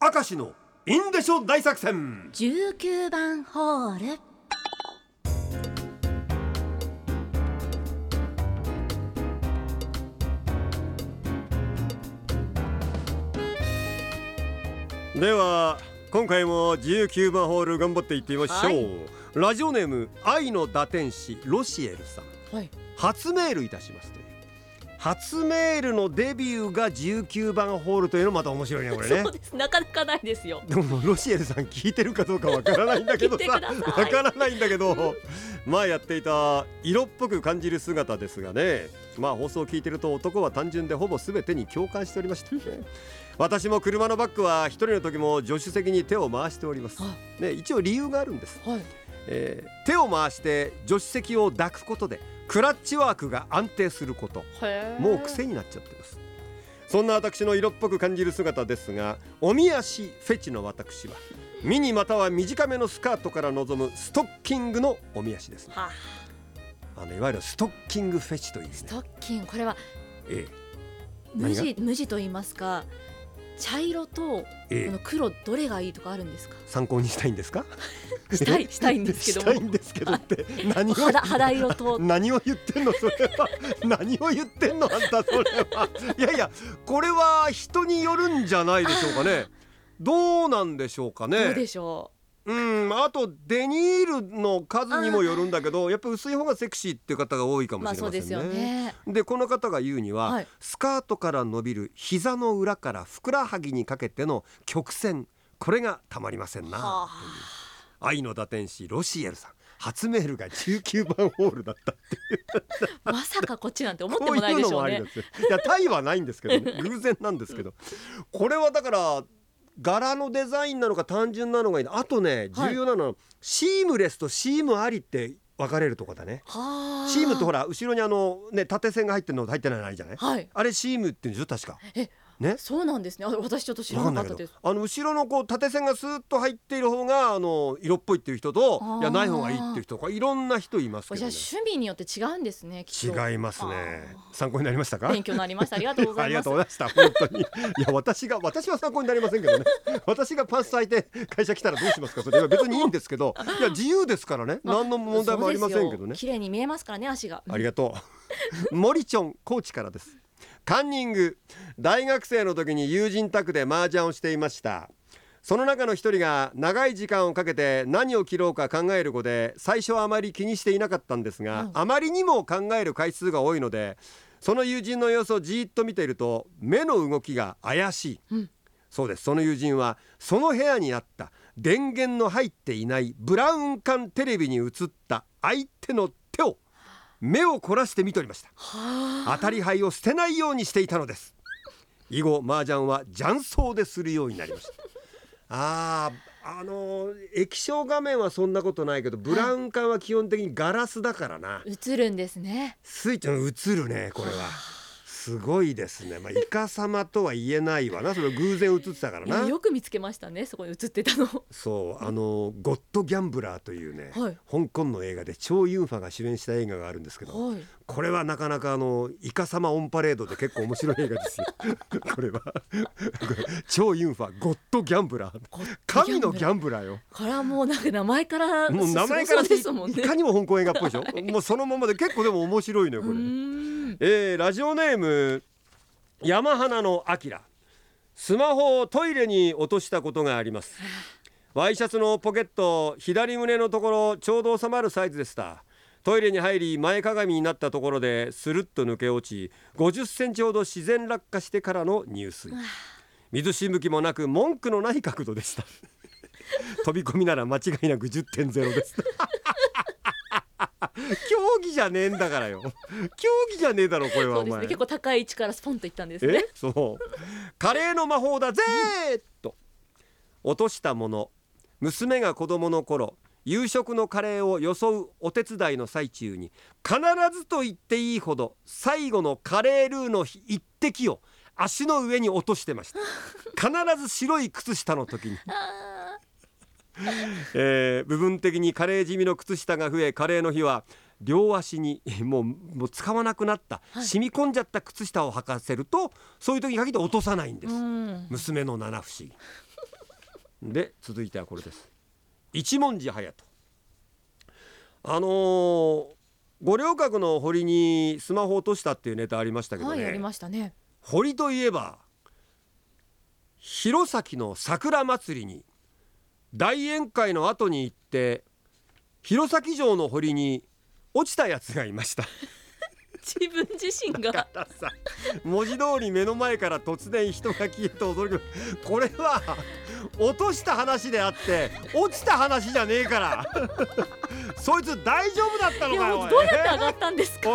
明石のインデショ大作戦。19番ホール。では今回も19番ホール頑張っていってみましょう、はい。ラジオネーム愛の打天使ロシエルさん。はい。初メールいたしますという初メールのデビューが19番ホールというのもまた面白いねこれね。そうです。なかなかないですよ。でもロシエルさん聞いてるかどうかわからないんだけどさ わからないんだけど前やっていた色っぽく感じる姿ですがね。まあ放送を聞いてると男は単純でほぼ全てに共感しておりました私も車のバックは一人の時も助手席に手を回しております。はね一応理由があるんです、はい。えー手を回して助手席を抱くことでクラッチワークが安定すること。もう癖になっちゃってます。そんな私の色っぽく感じる姿ですがおみ足フェチの私はミニまたは短めのスカートから望むストッキングのおみ足です。ねはあ。のいわゆるストッキングフェチというね。ストッキング。これはえ無何地無地と言いますか茶色とこの黒どれがいいとかあるんですか？参考にしたいんですか？したいしたいんですけどしたいんもですけどって何を肌肌色と。何を言ってんの？それは。何を言ってんのあんた？それは。いやいやこれは人によるんじゃないでしょうかね。どうなんでしょうかね。どうでしょうんあとデニールの数にもよるんだけどやっぱ薄い方がセクシーっていう方が多いかうもしれませんね。でこの方が言うには、はい。スカートから伸びる膝の裏からふくらはぎにかけての曲線。これがたまりませんな、は愛の打天使ロシエルさん。初メールが19番ホールだったってあまさかこっちなんて思ってもないでしょうね。もありですよ。いやタイはないんですけどね。偶然なんですけど。これはだから柄のデザインなのか単純なのがいい。あとねはい。重要なのは、シームレスとシームありって分かれるとこだね。はあシームってほら後ろにあのね縦線が入ってるのと入ってないのないじゃない？はい。あれシームって言うんでしょ？確か。えね。そうなんですね。あ私ちょっと知らなかったです。あの後ろのこう縦線がスーッと入っている方があの色っぽいっていう人といやない方がいいっていう人とかいろんな人いますけじゃあどね趣味によって違うんですね違いますね。あ参考になりましたか？勉強になりました。ありがとうござありがいますとうございました。本当に。いや私が私は参考になりませんけどね。私がパンツ履いて会社来たらどうしますかそれ。は別にいいんですけど。いや自由ですからね。何の問題もありませんけどね。綺麗に見えますからね足が。ありがとう。森チョンコーチからですカンニング。大学生の時に友人宅で麻雀をしていました。その中の一人が長い時間をかけて何を切ろうか考える子で最初はあまり気にしていなかったんですが、うん。あまりにも考える回数が多いのでその友人の様子をじーっと見ていると目の動きが怪しい、うん。そうです。その友人はその部屋にあった電源の入っていないブラウン管テレビに映った相手の目を凝らして見ておりました。はあ。当たり牌を捨てないようにしていたのです。以後麻雀は雀荘でするようになりました。あーあのー液晶画面はそんなことないけどブラウン管は基本的にガラスだからな。映るんですね。スイッチの映るねこれはすごいですね。まあイカ様とは言えないわな。それ偶然映ってたからな。よく見つけましたねそこに映ってたの。そうあのゴッドギャンブラーというね、はい。香港の映画でチョウ・ユンファが主演した映画があるんですけど、はい。これはなかなかあのイカ様オンパレードで結構面白い映画ですよ。これは。チョウ・ユンファゴッドギャンブラー。神のギブャンブラーよ。これはもうなんか名前からもう名前からですもんね。いかにも香港映画っぽいでしょ、もうそのままで結構でも面白いのよこれ、えーラジオネーム山花のあきらスマホをトイレに落としたことがあります。ワイシャツのポケット左胸のところちょうど収まるサイズでした。トイレに入り前かがみになったところでスルッと抜け落ち50センチほど自然落下してからの入水水しぶきもなく文句のない角度でした。飛び込みなら間違いなく10.0です。競技じゃねえんだからよ。競技じゃねえだろこれはお前。ね結構高い位置からスポンといったんですね。え？そう。カレーの魔法だぜーっと。落としたもの。娘が子供の頃夕食のカレーをよそうお手伝いの最中に必ずと言っていいほど最後のカレールーの一滴を足の上に落としてました。必ず白い靴下の時に、あ えー部分的にカレー地味の靴下が増えカレーの日は両足に もうもう使わなくなった、はい。染み込んじゃった靴下を履かせるとそういう時に限って落とさないんです、娘の七不思議。で続いてはこれです。一文字隼人。あのー五稜郭の堀にスマホ落としたっていうネタありましたけどね、はいありましたね。堀といえば弘前の桜祭りに大宴会の後に行って弘前城の堀に落ちたやつがいました。自分自身が。文字通り目の前から突然人が消えて驚く。これは落とした話であって落ちた話じゃねえから。そいつ大丈夫だったのい。かよどうやって上がったんですか？